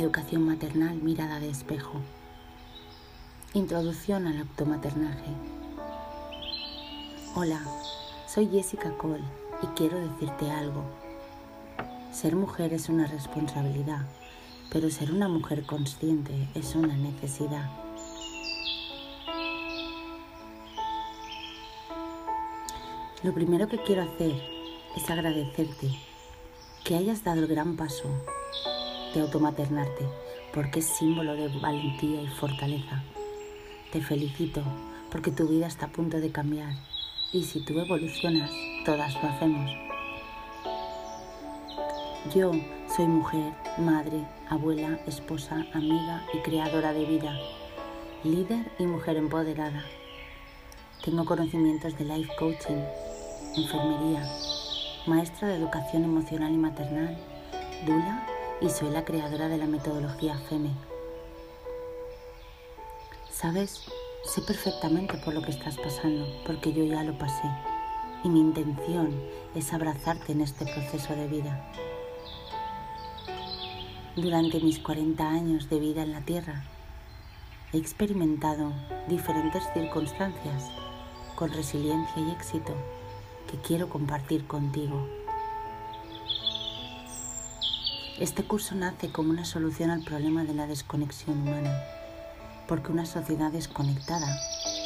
Educación maternal, mirada de espejo. Introducción al automaternaje. Hola, soy Jessica Cole y quiero decirte algo. Ser mujer es una responsabilidad, pero ser una mujer consciente es una necesidad. Lo primero que quiero hacer es agradecerte que hayas dado el gran paso de automaternarte, porque es símbolo de valentía y fortaleza. Te felicito porque tu vida está a punto de cambiar y si tú evolucionas, todas lo hacemos. Yo soy mujer, madre, abuela, esposa, amiga y creadora de vida, líder y mujer empoderada. Tengo conocimientos de life coaching, enfermería, maestra de educación emocional y maternal, dula y soy la creadora de la metodología FEME. ¿Sabes? Sé perfectamente por lo que estás pasando, porque yo ya lo pasé. Y mi intención es abrazarte en este proceso de vida. Durante mis 40 años de vida en la Tierra, he experimentado diferentes circunstancias con resiliencia y éxito que quiero compartir contigo. Este curso nace como una solución al problema de la desconexión humana, porque una sociedad desconectada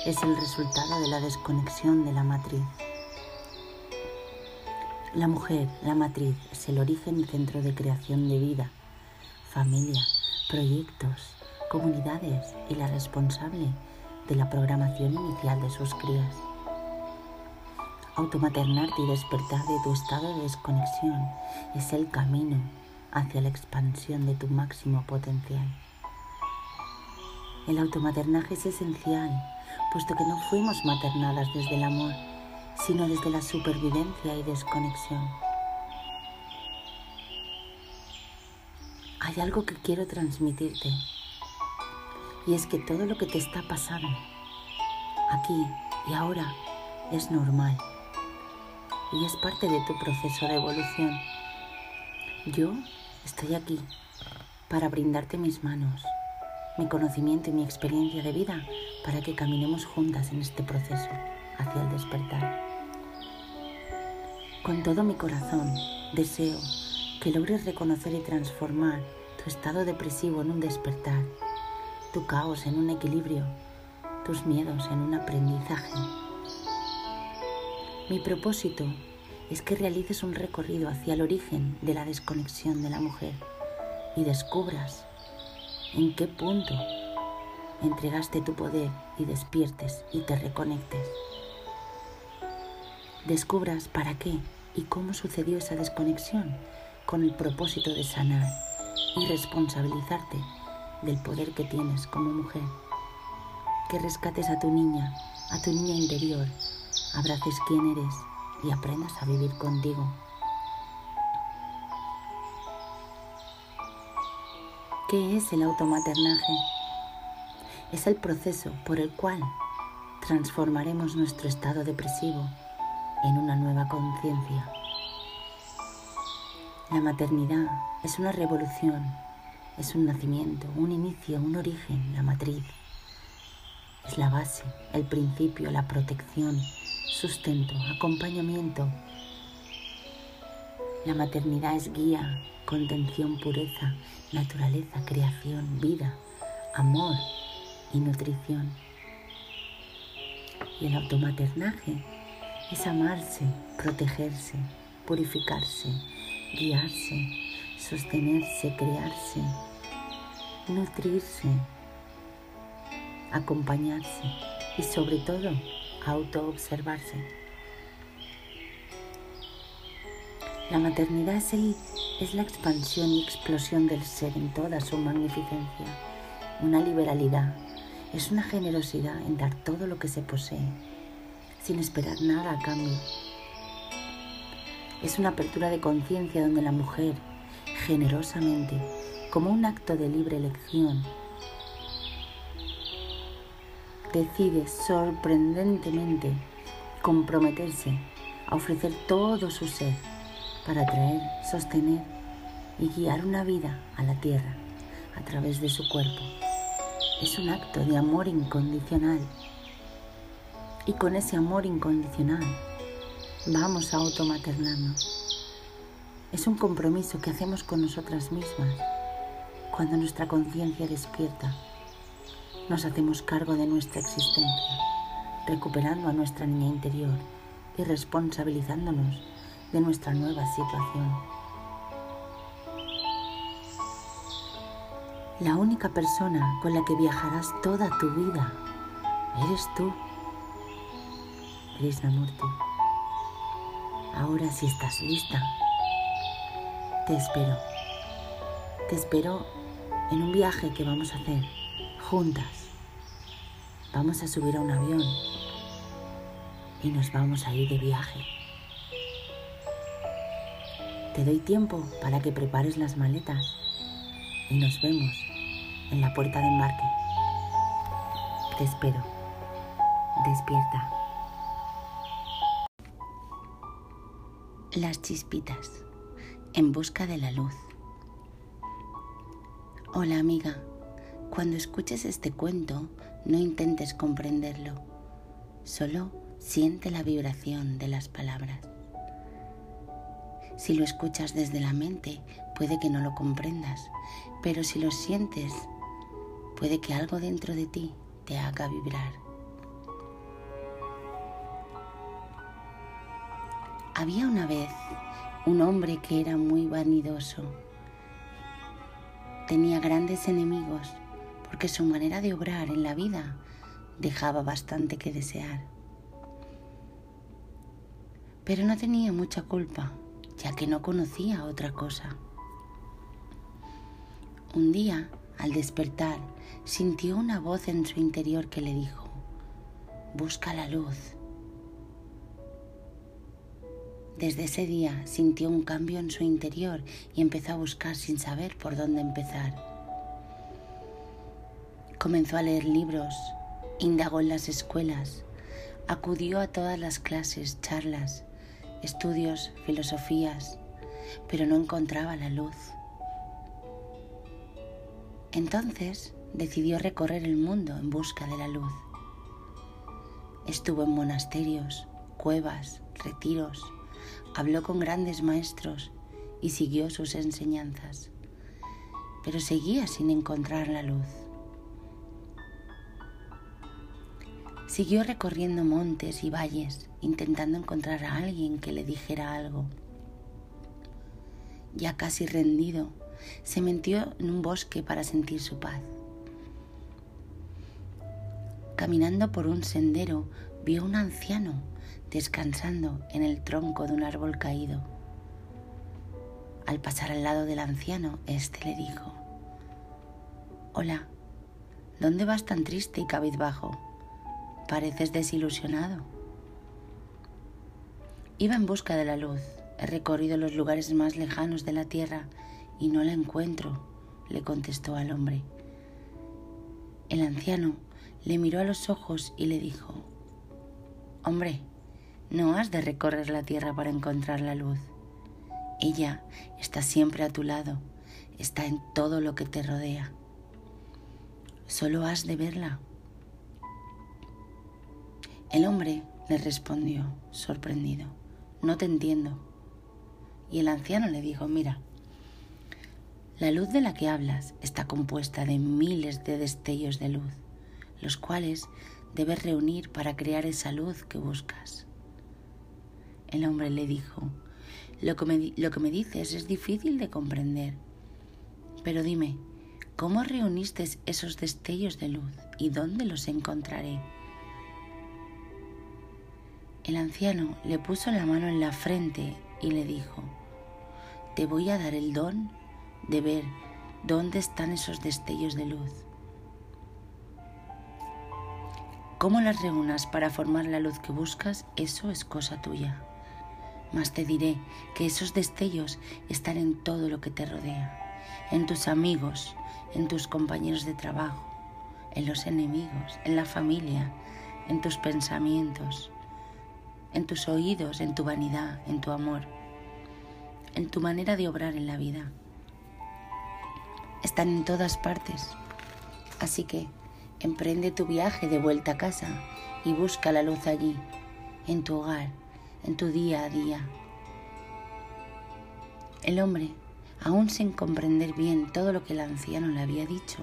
es el resultado de la desconexión de la matriz. La mujer, la matriz, es el origen y centro de creación de vida, familia, proyectos, comunidades y la responsable de la programación inicial de sus crías. Automaternarte y despertar de tu estado de desconexión es el camino hacia la expansión de tu máximo potencial. El automaternaje es esencial, puesto que no fuimos maternadas desde el amor, sino desde la supervivencia y desconexión. Hay algo que quiero transmitirte, y es que todo lo que te está pasando, aquí y ahora, es normal, y es parte de tu proceso de evolución. Yo Estoy aquí para brindarte mis manos, mi conocimiento y mi experiencia de vida para que caminemos juntas en este proceso hacia el despertar. Con todo mi corazón deseo que logres reconocer y transformar tu estado depresivo en un despertar, tu caos en un equilibrio, tus miedos en un aprendizaje. Mi propósito es que realices un recorrido hacia el origen de la desconexión de la mujer y descubras en qué punto entregaste tu poder y despiertes y te reconectes. Descubras para qué y cómo sucedió esa desconexión con el propósito de sanar y responsabilizarte del poder que tienes como mujer. Que rescates a tu niña, a tu niña interior, abraces quién eres y aprendas a vivir contigo. ¿Qué es el automaternaje? Es el proceso por el cual transformaremos nuestro estado depresivo en una nueva conciencia. La maternidad es una revolución, es un nacimiento, un inicio, un origen, la matriz. Es la base, el principio, la protección, sustento, acompañamiento. La maternidad es guía, contención, pureza, naturaleza, creación, vida, amor y nutrición. Y el automaternaje es amarse, protegerse, purificarse, guiarse, sostenerse, crearse, nutrirse, acompañarse y sobre todo autoobservarse. La maternidad es, es la expansión y explosión del ser en toda su magnificencia, una liberalidad, es una generosidad en dar todo lo que se posee, sin esperar nada a cambio. Es una apertura de conciencia donde la mujer, generosamente, como un acto de libre elección, decide sorprendentemente comprometerse a ofrecer todo su ser para traer, sostener y guiar una vida a la tierra a través de su cuerpo. Es un acto de amor incondicional. Y con ese amor incondicional vamos a automaternarnos. Es un compromiso que hacemos con nosotras mismas cuando nuestra conciencia despierta. Nos hacemos cargo de nuestra existencia, recuperando a nuestra niña interior y responsabilizándonos de nuestra nueva situación. La única persona con la que viajarás toda tu vida eres tú, Krishnamurti. Ahora si estás lista, te espero. Te espero en un viaje que vamos a hacer juntas. Vamos a subir a un avión y nos vamos a ir de viaje. Te doy tiempo para que prepares las maletas y nos vemos en la puerta de embarque. Te espero. Despierta. Las chispitas. En busca de la luz. Hola amiga. Cuando escuches este cuento, no intentes comprenderlo. Solo siente la vibración de las palabras. Si lo escuchas desde la mente, puede que no lo comprendas, pero si lo sientes, puede que algo dentro de ti te haga vibrar. Había una vez un hombre que era muy vanidoso. Tenía grandes enemigos porque su manera de obrar en la vida dejaba bastante que desear. Pero no tenía mucha culpa ya que no conocía otra cosa. Un día, al despertar, sintió una voz en su interior que le dijo, busca la luz. Desde ese día sintió un cambio en su interior y empezó a buscar sin saber por dónde empezar. Comenzó a leer libros, indagó en las escuelas, acudió a todas las clases, charlas, estudios, filosofías, pero no encontraba la luz. Entonces decidió recorrer el mundo en busca de la luz. Estuvo en monasterios, cuevas, retiros, habló con grandes maestros y siguió sus enseñanzas, pero seguía sin encontrar la luz. Siguió recorriendo montes y valles intentando encontrar a alguien que le dijera algo. Ya casi rendido, se metió en un bosque para sentir su paz. Caminando por un sendero, vio un anciano descansando en el tronco de un árbol caído. Al pasar al lado del anciano, éste le dijo, Hola, ¿dónde vas tan triste y cabizbajo? Pareces desilusionado. Iba en busca de la luz. He recorrido los lugares más lejanos de la tierra y no la encuentro, le contestó al hombre. El anciano le miró a los ojos y le dijo, Hombre, no has de recorrer la tierra para encontrar la luz. Ella está siempre a tu lado, está en todo lo que te rodea. Solo has de verla. El hombre le respondió, sorprendido, no te entiendo. Y el anciano le dijo, mira, la luz de la que hablas está compuesta de miles de destellos de luz, los cuales debes reunir para crear esa luz que buscas. El hombre le dijo, lo que, me, lo que me dices es difícil de comprender, pero dime, ¿cómo reuniste esos destellos de luz y dónde los encontraré? El anciano le puso la mano en la frente y le dijo, te voy a dar el don de ver dónde están esos destellos de luz. Cómo las reúnas para formar la luz que buscas, eso es cosa tuya. Mas te diré que esos destellos están en todo lo que te rodea, en tus amigos, en tus compañeros de trabajo, en los enemigos, en la familia, en tus pensamientos, en tus oídos, en tu vanidad, en tu amor, en tu manera de obrar en la vida. están en todas partes. Así que emprende tu viaje de vuelta a casa y busca la luz allí, en tu hogar, en tu día a día. El hombre, aún sin comprender bien todo lo que el anciano le había dicho,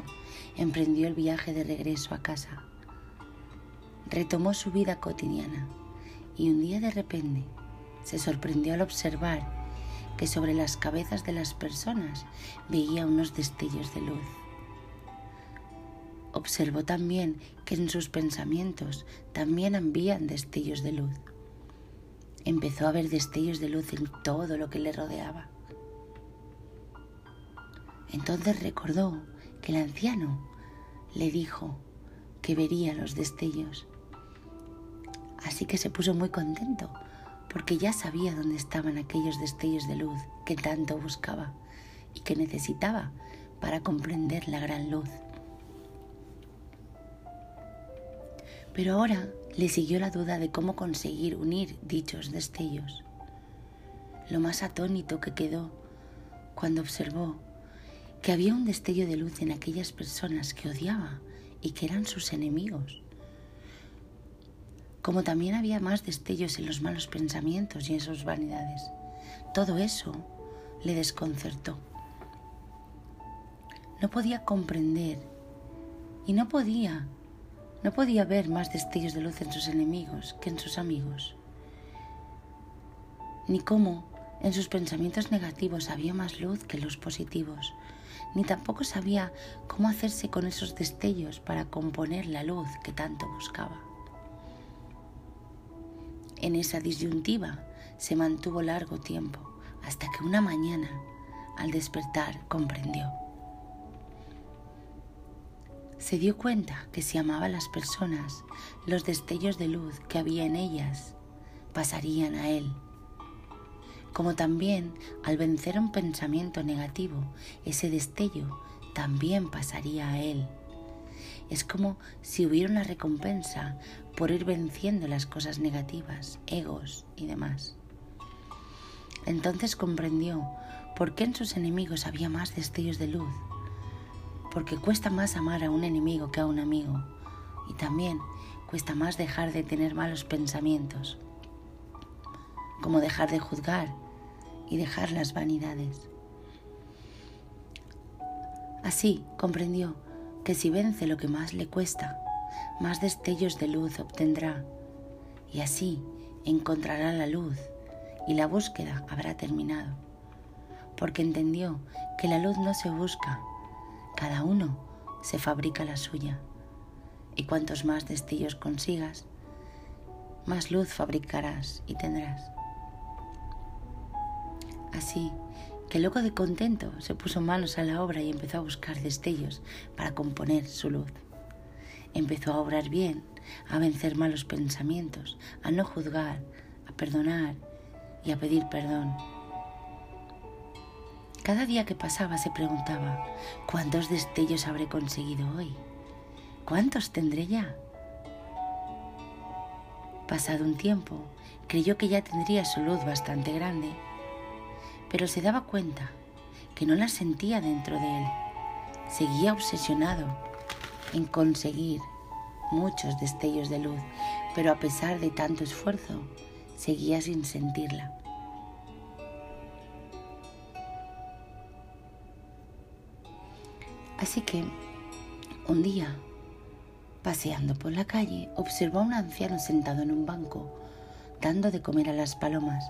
emprendió el viaje de regreso a casa. Retomó su vida cotidiana y un día de repente se sorprendió al observar que sobre las cabezas de las personas veía unos destellos de luz. Observó también que en sus pensamientos también envían destellos de luz. Empezó a ver destellos de luz en todo lo que le rodeaba. Entonces recordó que el anciano le dijo que vería los destellos. Así que se puso muy contento porque ya sabía dónde estaban aquellos destellos de luz que tanto buscaba y que necesitaba para comprender la gran luz. Pero ahora le siguió la duda de cómo conseguir unir dichos destellos. Lo más atónito que quedó cuando observó que había un destello de luz en aquellas personas que odiaba y que eran sus enemigos como también había más destellos en los malos pensamientos y en sus vanidades. Todo eso le desconcertó. No podía comprender y no podía, no podía ver más destellos de luz en sus enemigos que en sus amigos, ni cómo en sus pensamientos negativos había más luz que en los positivos, ni tampoco sabía cómo hacerse con esos destellos para componer la luz que tanto buscaba. En esa disyuntiva se mantuvo largo tiempo, hasta que una mañana, al despertar, comprendió. Se dio cuenta que si amaba a las personas, los destellos de luz que había en ellas pasarían a él. Como también al vencer un pensamiento negativo, ese destello también pasaría a él. Es como si hubiera una recompensa por ir venciendo las cosas negativas, egos y demás. Entonces comprendió por qué en sus enemigos había más destellos de luz, porque cuesta más amar a un enemigo que a un amigo, y también cuesta más dejar de tener malos pensamientos, como dejar de juzgar y dejar las vanidades. Así comprendió que si vence lo que más le cuesta, más destellos de luz obtendrá y así encontrará la luz y la búsqueda habrá terminado, porque entendió que la luz no se busca, cada uno se fabrica la suya y cuantos más destellos consigas, más luz fabricarás y tendrás. Así que loco de contento se puso manos a la obra y empezó a buscar destellos para componer su luz. Empezó a obrar bien, a vencer malos pensamientos, a no juzgar, a perdonar y a pedir perdón. Cada día que pasaba se preguntaba, ¿cuántos destellos habré conseguido hoy? ¿Cuántos tendré ya? Pasado un tiempo, creyó que ya tendría su luz bastante grande pero se daba cuenta que no la sentía dentro de él. Seguía obsesionado en conseguir muchos destellos de luz, pero a pesar de tanto esfuerzo, seguía sin sentirla. Así que un día, paseando por la calle, observó a un anciano sentado en un banco, dando de comer a las palomas.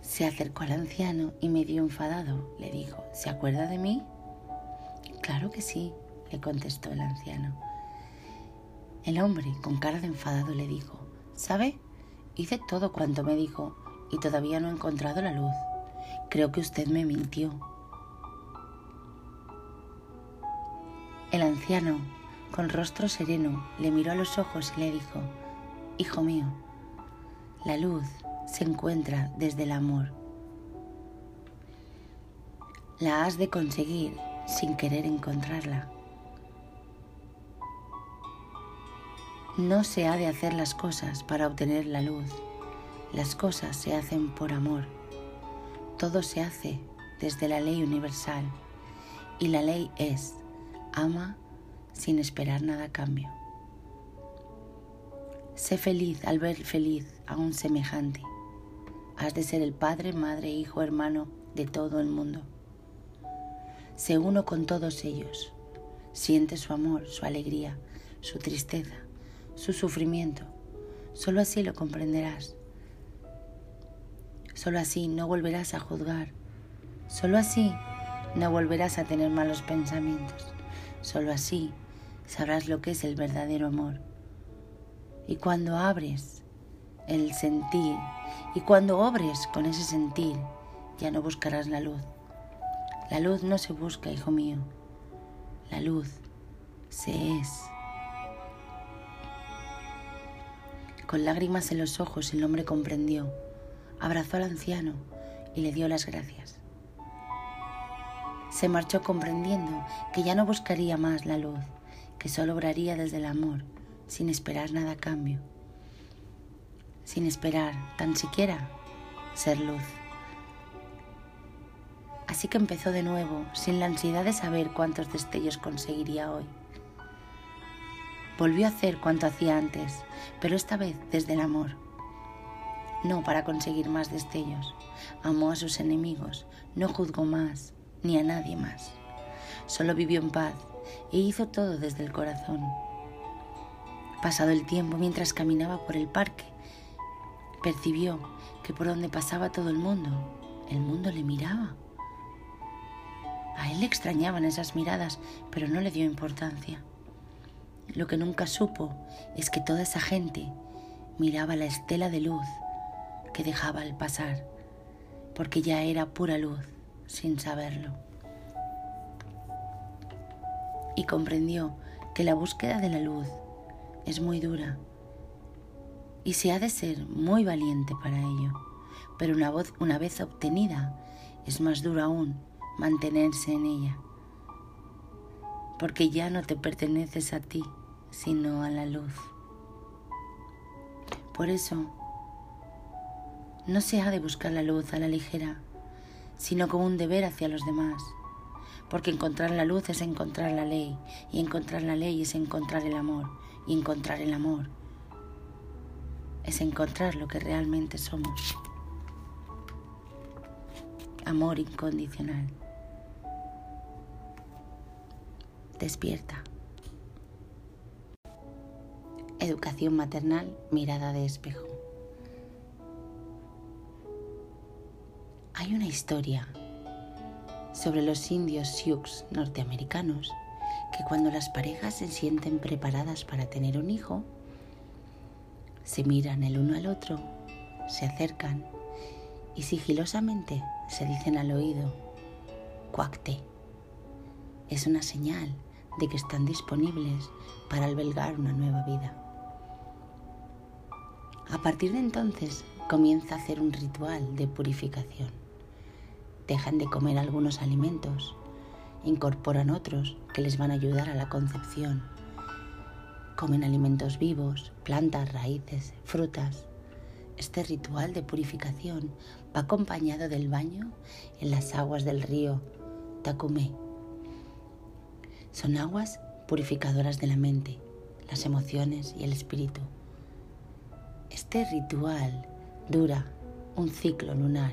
Se acercó al anciano y medio enfadado le dijo, ¿se acuerda de mí? Claro que sí, le contestó el anciano. El hombre, con cara de enfadado, le dijo, ¿sabe? Hice todo cuanto me dijo y todavía no he encontrado la luz. Creo que usted me mintió. El anciano, con rostro sereno, le miró a los ojos y le dijo, Hijo mío, la luz se encuentra desde el amor. La has de conseguir sin querer encontrarla. No se ha de hacer las cosas para obtener la luz. Las cosas se hacen por amor. Todo se hace desde la ley universal Y la ley es, ama sin esperar nada a cambio. Sé feliz al ver feliz a un semejante. Has de ser el padre, madre, hijo, hermano de todo el mundo. Sé uno con todos ellos. Siente su amor, su alegría, su tristeza, su sufrimiento. Solo así lo comprenderás. Solo así no volverás a juzgar. Solo así no volverás a tener malos pensamientos. Solo así sabrás lo que es el verdadero amor. Y cuando abres el sentir y cuando obres con ese sentir, ya no buscarás la luz. La luz no se busca, hijo mío. La luz se es. Con lágrimas en los ojos el hombre comprendió, abrazó al anciano y le dio las gracias. Se marchó comprendiendo que ya no buscaría más la luz, que solo obraría desde el amor, sin esperar nada a cambio, sin esperar tan siquiera ser luz. Así que empezó de nuevo, sin la ansiedad de saber cuántos destellos conseguiría hoy. Volvió a hacer cuanto hacía antes, pero esta vez desde el amor. No para conseguir más destellos. Amó a sus enemigos, no juzgó más, ni a nadie más. Solo vivió en paz e hizo todo desde el corazón. Pasado el tiempo, mientras caminaba por el parque, percibió que por donde pasaba todo el mundo, el mundo le miraba. A él le extrañaban esas miradas, pero no le dio importancia. Lo que nunca supo es que toda esa gente miraba la estela de luz que dejaba al pasar, porque ya era pura luz sin saberlo. Y comprendió que la búsqueda de la luz es muy dura y se ha de ser muy valiente para ello, pero una, una vez obtenida es más duro aún mantenerse en ella, porque ya no te perteneces a ti, sino a la luz. Por eso, no se ha de buscar la luz a la ligera, sino como un deber hacia los demás, porque encontrar la luz es encontrar la ley, y encontrar la ley es encontrar el amor, y encontrar el amor es encontrar lo que realmente somos. Amor incondicional. Despierta. Educación maternal, mirada de espejo. Hay una historia sobre los indios Sioux norteamericanos que cuando las parejas se sienten preparadas para tener un hijo, se miran el uno al otro, se acercan y sigilosamente se dicen al oído, cuacte. Es una señal de que están disponibles para albergar una nueva vida. A partir de entonces comienza a hacer un ritual de purificación. Dejan de comer algunos alimentos, incorporan otros que les van a ayudar a la concepción. Comen alimentos vivos, plantas, raíces, frutas. Este ritual de purificación va acompañado del baño en las aguas del río Takume. Son aguas purificadoras de la mente, las emociones y el espíritu. Este ritual dura un ciclo lunar.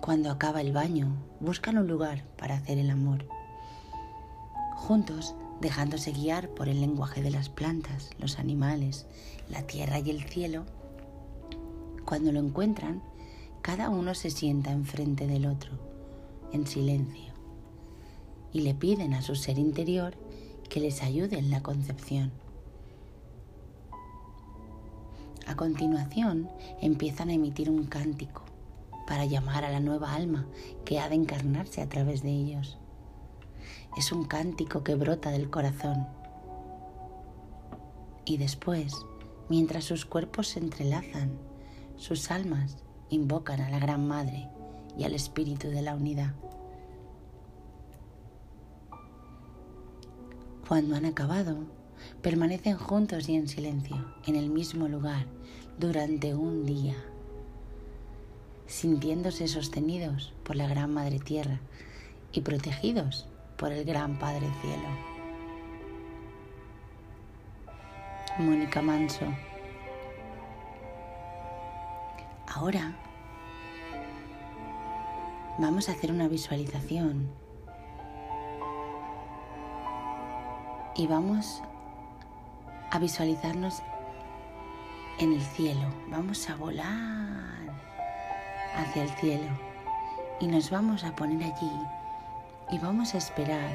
Cuando acaba el baño, buscan un lugar para hacer el amor. Juntos, dejándose guiar por el lenguaje de las plantas, los animales, la tierra y el cielo, cuando lo encuentran, cada uno se sienta enfrente del otro, en silencio, y le piden a su ser interior que les ayude en la concepción. A continuación empiezan a emitir un cántico para llamar a la nueva alma que ha de encarnarse a través de ellos. Es un cántico que brota del corazón. Y después, mientras sus cuerpos se entrelazan, sus almas invocan a la Gran Madre y al Espíritu de la Unidad. Cuando han acabado, permanecen juntos y en silencio, en el mismo lugar, durante un día. sintiéndose sostenidos por la Gran Madre Tierra y protegidos por el Gran Padre Cielo. Mónica Manso. Ahora vamos a hacer una visualización y vamos a visualizarnos en el cielo. Vamos a volar hacia el cielo y nos vamos a poner allí y vamos a esperar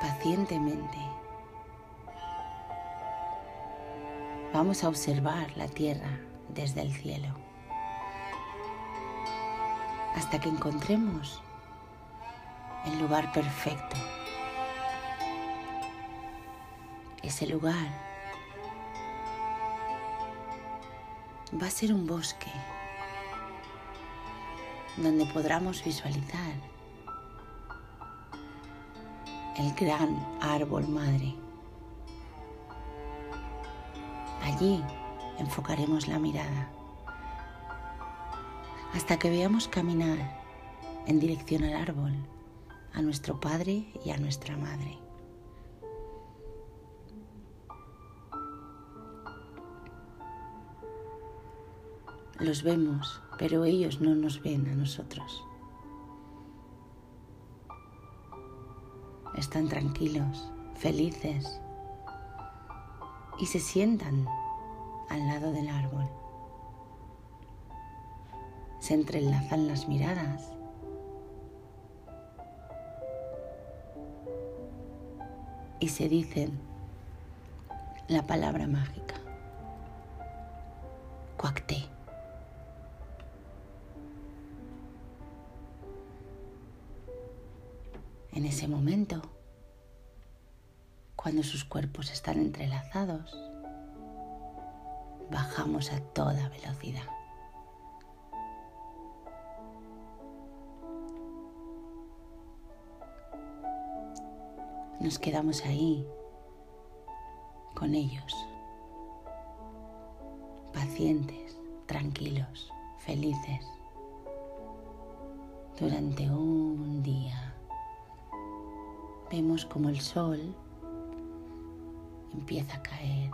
pacientemente. Vamos a observar la tierra desde el cielo hasta que encontremos el lugar perfecto. Ese lugar va a ser un bosque donde podamos visualizar el gran árbol madre. Allí enfocaremos la mirada hasta que veamos caminar en dirección al árbol, a nuestro Padre y a nuestra Madre. Los vemos, pero ellos no nos ven a nosotros. Están tranquilos, felices y se sientan al lado del árbol. Se entrelazan las miradas. Y se dicen la palabra mágica. En ese momento, cuando sus cuerpos están entrelazados, bajamos a toda velocidad. Nos quedamos ahí con ellos, pacientes, tranquilos, felices, durante un día. Vemos como el sol empieza a caer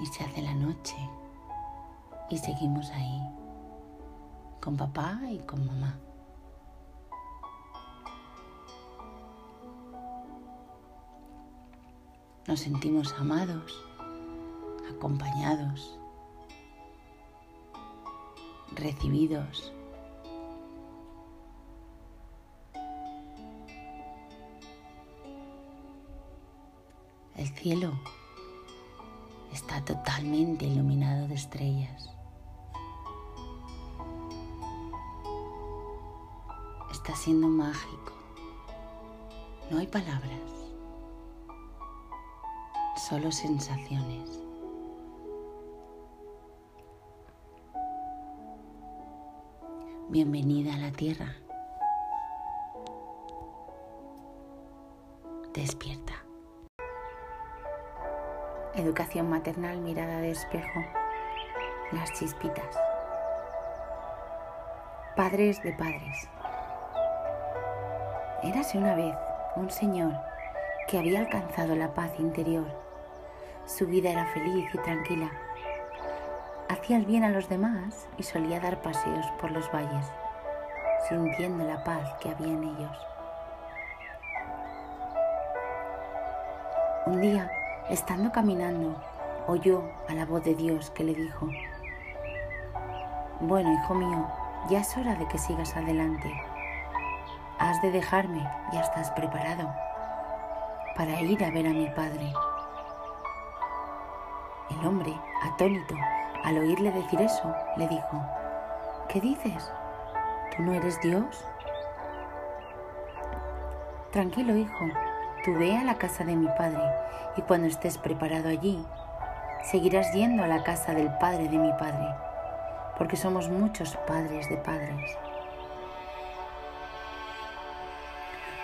y se hace la noche y seguimos ahí con papá y con mamá. Nos sentimos amados, acompañados, recibidos. El cielo está totalmente iluminado de estrellas. Está siendo mágico. No hay palabras, solo sensaciones. Bienvenida a la Tierra. Despierta. Educación maternal, mirada de espejo, las chispitas. Padres de padres. Érase una vez un señor que había alcanzado la paz interior. Su vida era feliz y tranquila. Hacía el bien a los demás y solía dar paseos por los valles, sintiendo la paz que había en ellos. Un día Estando caminando, oyó a la voz de Dios que le dijo, Bueno, hijo mío, ya es hora de que sigas adelante. Has de dejarme, ya estás preparado para ir a ver a mi padre. El hombre, atónito, al oírle decir eso, le dijo, ¿qué dices? ¿Tú no eres Dios? Tranquilo, hijo, Tú ve a la casa de mi padre y cuando estés preparado allí, seguirás yendo a la casa del padre de mi padre, porque somos muchos padres de padres.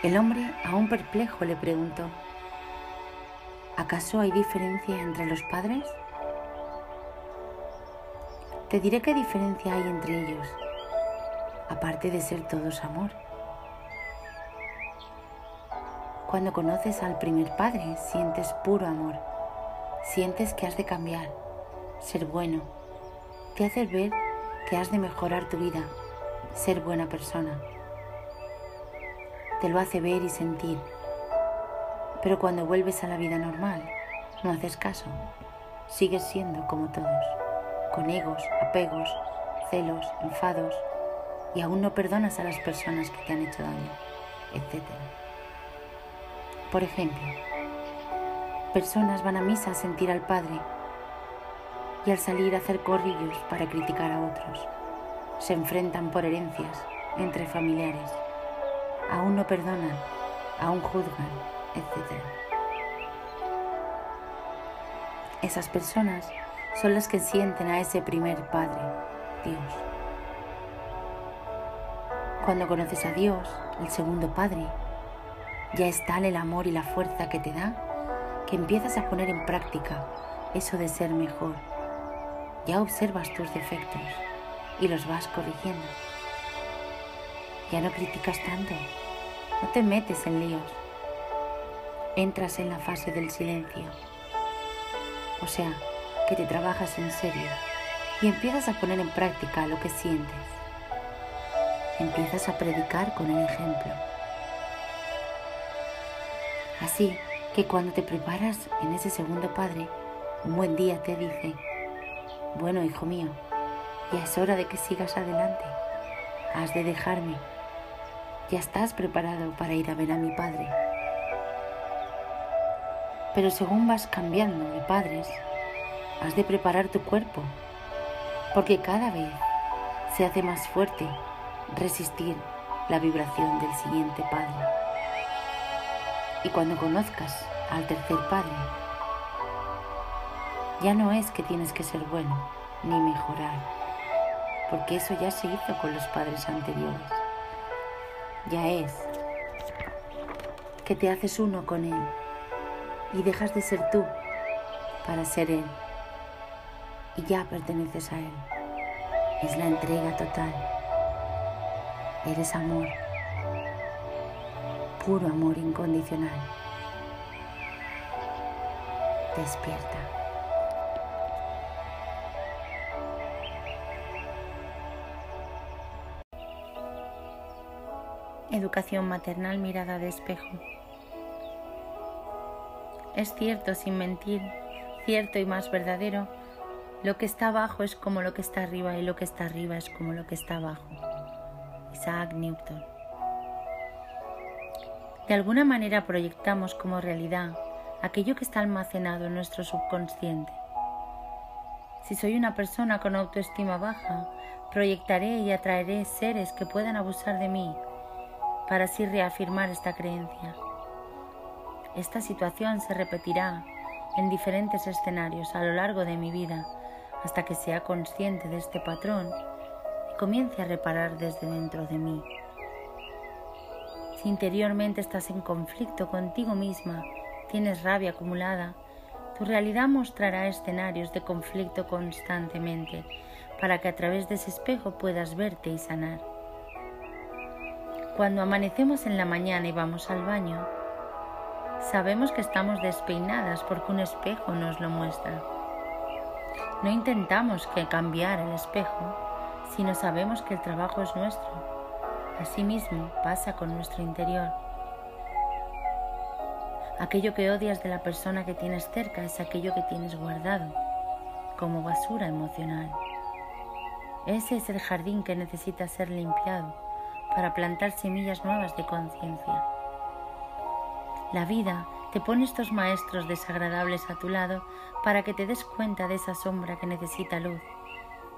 El hombre, aún perplejo, le preguntó, ¿acaso hay diferencia entre los padres? Te diré qué diferencia hay entre ellos, aparte de ser todos amor. Cuando conoces al primer padre, sientes puro amor, sientes que has de cambiar, ser bueno, te hace ver que has de mejorar tu vida, ser buena persona. Te lo hace ver y sentir. Pero cuando vuelves a la vida normal, no haces caso. Sigues siendo como todos, con egos, apegos, celos, enfados, y aún no perdonas a las personas que te han hecho daño, etc. Por ejemplo, personas van a misa a sentir al Padre y al salir a hacer corrillos para criticar a otros. Se enfrentan por herencias entre familiares. Aún no perdonan, aún juzgan, etc. Esas personas son las que sienten a ese primer Padre, Dios. Cuando conoces a Dios, el segundo Padre, ya es tal el amor y la fuerza que te da que empiezas a poner en práctica eso de ser mejor ya observas tus defectos y los vas corrigiendo. Ya no criticas tanto, no te metes en líos. Entras en la fase del silencio. O sea, que te trabajas en serio y empiezas a poner en práctica lo que sientes. Empiezas a predicar con el ejemplo. Así que cuando te preparas en ese segundo Padre, un buen día te dice, bueno, hijo mío, ya es hora de que sigas adelante. Has de dejarme. Ya estás preparado para ir a ver a mi padre. Pero según vas cambiando de padres, has de preparar tu cuerpo, porque cada vez se hace más fuerte resistir la vibración del siguiente padre. Y cuando conozcas al tercer padre, ya no es que tienes que ser bueno ni mejorar, porque eso ya se hizo con los padres anteriores. Ya es que te haces uno con Él y dejas de ser tú para ser Él y ya perteneces a Él. Es la entrega total. Eres amor, puro amor incondicional. Despierta. Educación maternal mirada de espejo. Es cierto, sin mentir, cierto y más verdadero, lo que está abajo es como lo que está arriba y lo que está arriba es como lo que está abajo. Isaac Newton. De alguna manera proyectamos como realidad aquello que está almacenado en nuestro subconsciente. Si soy una persona con autoestima baja, proyectaré y atraeré seres que puedan abusar de mí para así reafirmar esta creencia. Esta situación se repetirá en diferentes escenarios a lo largo de mi vida hasta que sea consciente de este patrón y comience a reparar desde dentro de mí. Interiormente estás en conflicto contigo misma, tienes rabia acumulada, tu realidad mostrará escenarios de conflicto constantemente para que a través de ese espejo puedas verte y sanar. Cuando amanecemos en la mañana y vamos al baño, sabemos que estamos despeinadas porque un espejo nos lo muestra. No intentamos que cambiar el espejo, sino sabemos que el trabajo es nuestro. Asimismo pasa con nuestro interior. Aquello que odias de la persona que tienes cerca es aquello que tienes guardado, como basura emocional. Ese es el jardín que necesita ser limpiado para plantar semillas nuevas de conciencia. La vida te pone estos maestros desagradables a tu lado para que te des cuenta de esa sombra que necesita luz.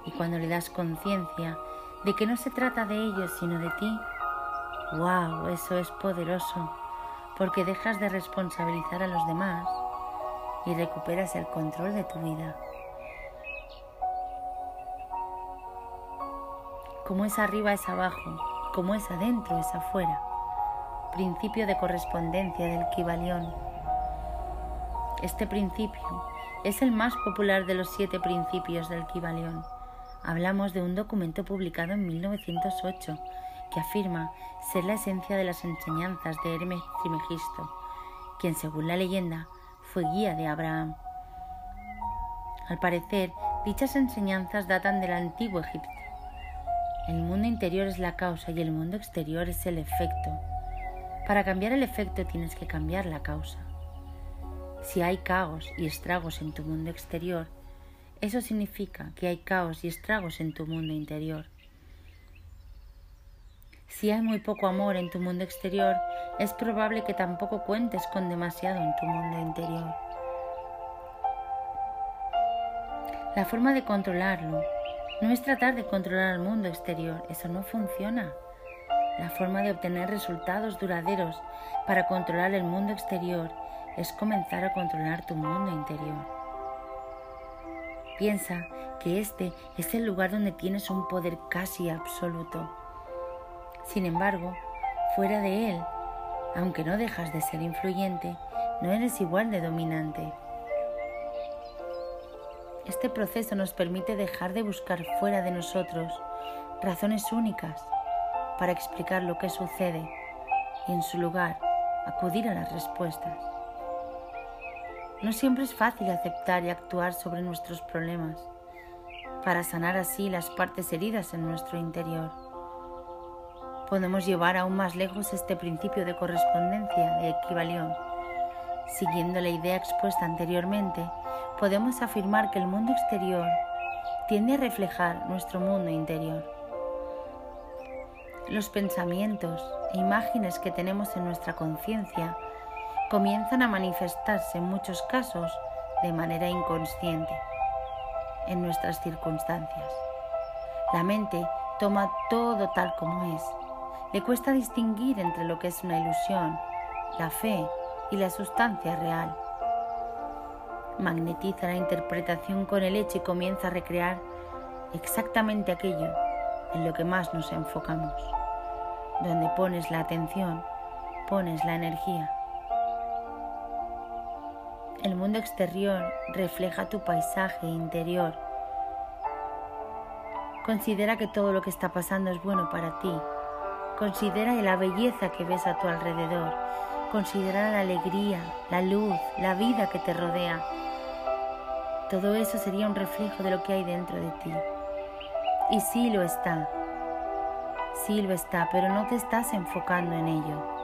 Y cuando le das conciencia de que no se trata de ellos sino de ti, wow, eso es poderoso, porque dejas de responsabilizar a los demás y recuperas el control de tu vida. Como es arriba es abajo, como es adentro es afuera. Principio de correspondencia del Kibalión. Este principio es el más popular de los siete principios del Kibalión, Hablamos de un documento publicado en 1908 que afirma ser la esencia de las enseñanzas de Hermes Trimegisto, quien según la leyenda fue guía de Abraham. Al parecer, dichas enseñanzas datan del antiguo Egipto. El mundo interior es la causa y el mundo exterior es el efecto. Para cambiar el efecto tienes que cambiar la causa. Si hay caos y estragos en tu mundo exterior, eso significa que hay caos y estragos en tu mundo interior. Si hay muy poco amor en tu mundo exterior, es probable que tampoco cuentes con demasiado en tu mundo interior. La forma de controlarlo no es tratar de controlar el mundo exterior, eso no funciona. La forma de obtener resultados duraderos para controlar el mundo exterior es comenzar a controlar tu mundo interior. Piensa que este es el lugar donde tienes un poder casi absoluto. Sin embargo, fuera de él, aunque no dejas de ser influyente, no eres igual de dominante. Este proceso nos permite dejar de buscar fuera de nosotros razones únicas para explicar lo que sucede y en su lugar acudir a las respuestas. No siempre es fácil aceptar y actuar sobre nuestros problemas para sanar así las partes heridas en nuestro interior. Podemos llevar aún más lejos este principio de correspondencia, de equivalión. Siguiendo la idea expuesta anteriormente, podemos afirmar que el mundo exterior tiende a reflejar nuestro mundo interior. Los pensamientos e imágenes que tenemos en nuestra conciencia comienzan a manifestarse en muchos casos de manera inconsciente en nuestras circunstancias. La mente toma todo tal como es. Le cuesta distinguir entre lo que es una ilusión, la fe y la sustancia real. Magnetiza la interpretación con el hecho y comienza a recrear exactamente aquello en lo que más nos enfocamos. Donde pones la atención, pones la energía. El mundo exterior refleja tu paisaje interior. Considera que todo lo que está pasando es bueno para ti. Considera la belleza que ves a tu alrededor. Considera la alegría, la luz, la vida que te rodea. Todo eso sería un reflejo de lo que hay dentro de ti. Y sí lo está. Sí lo está, pero no te estás enfocando en ello.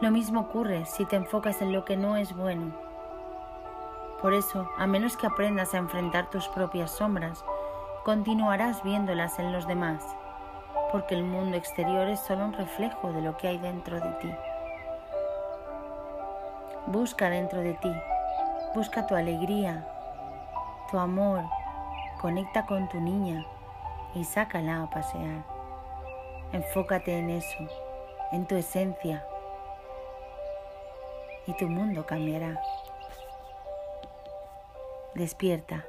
Lo mismo ocurre si te enfocas en lo que no es bueno. Por eso, a menos que aprendas a enfrentar tus propias sombras, continuarás viéndolas en los demás, porque el mundo exterior es solo un reflejo de lo que hay dentro de ti. Busca dentro de ti, busca tu alegría, tu amor, conecta con tu niña y sácala a pasear. Enfócate en eso, en tu esencia, y tu mundo cambiará. Despierta.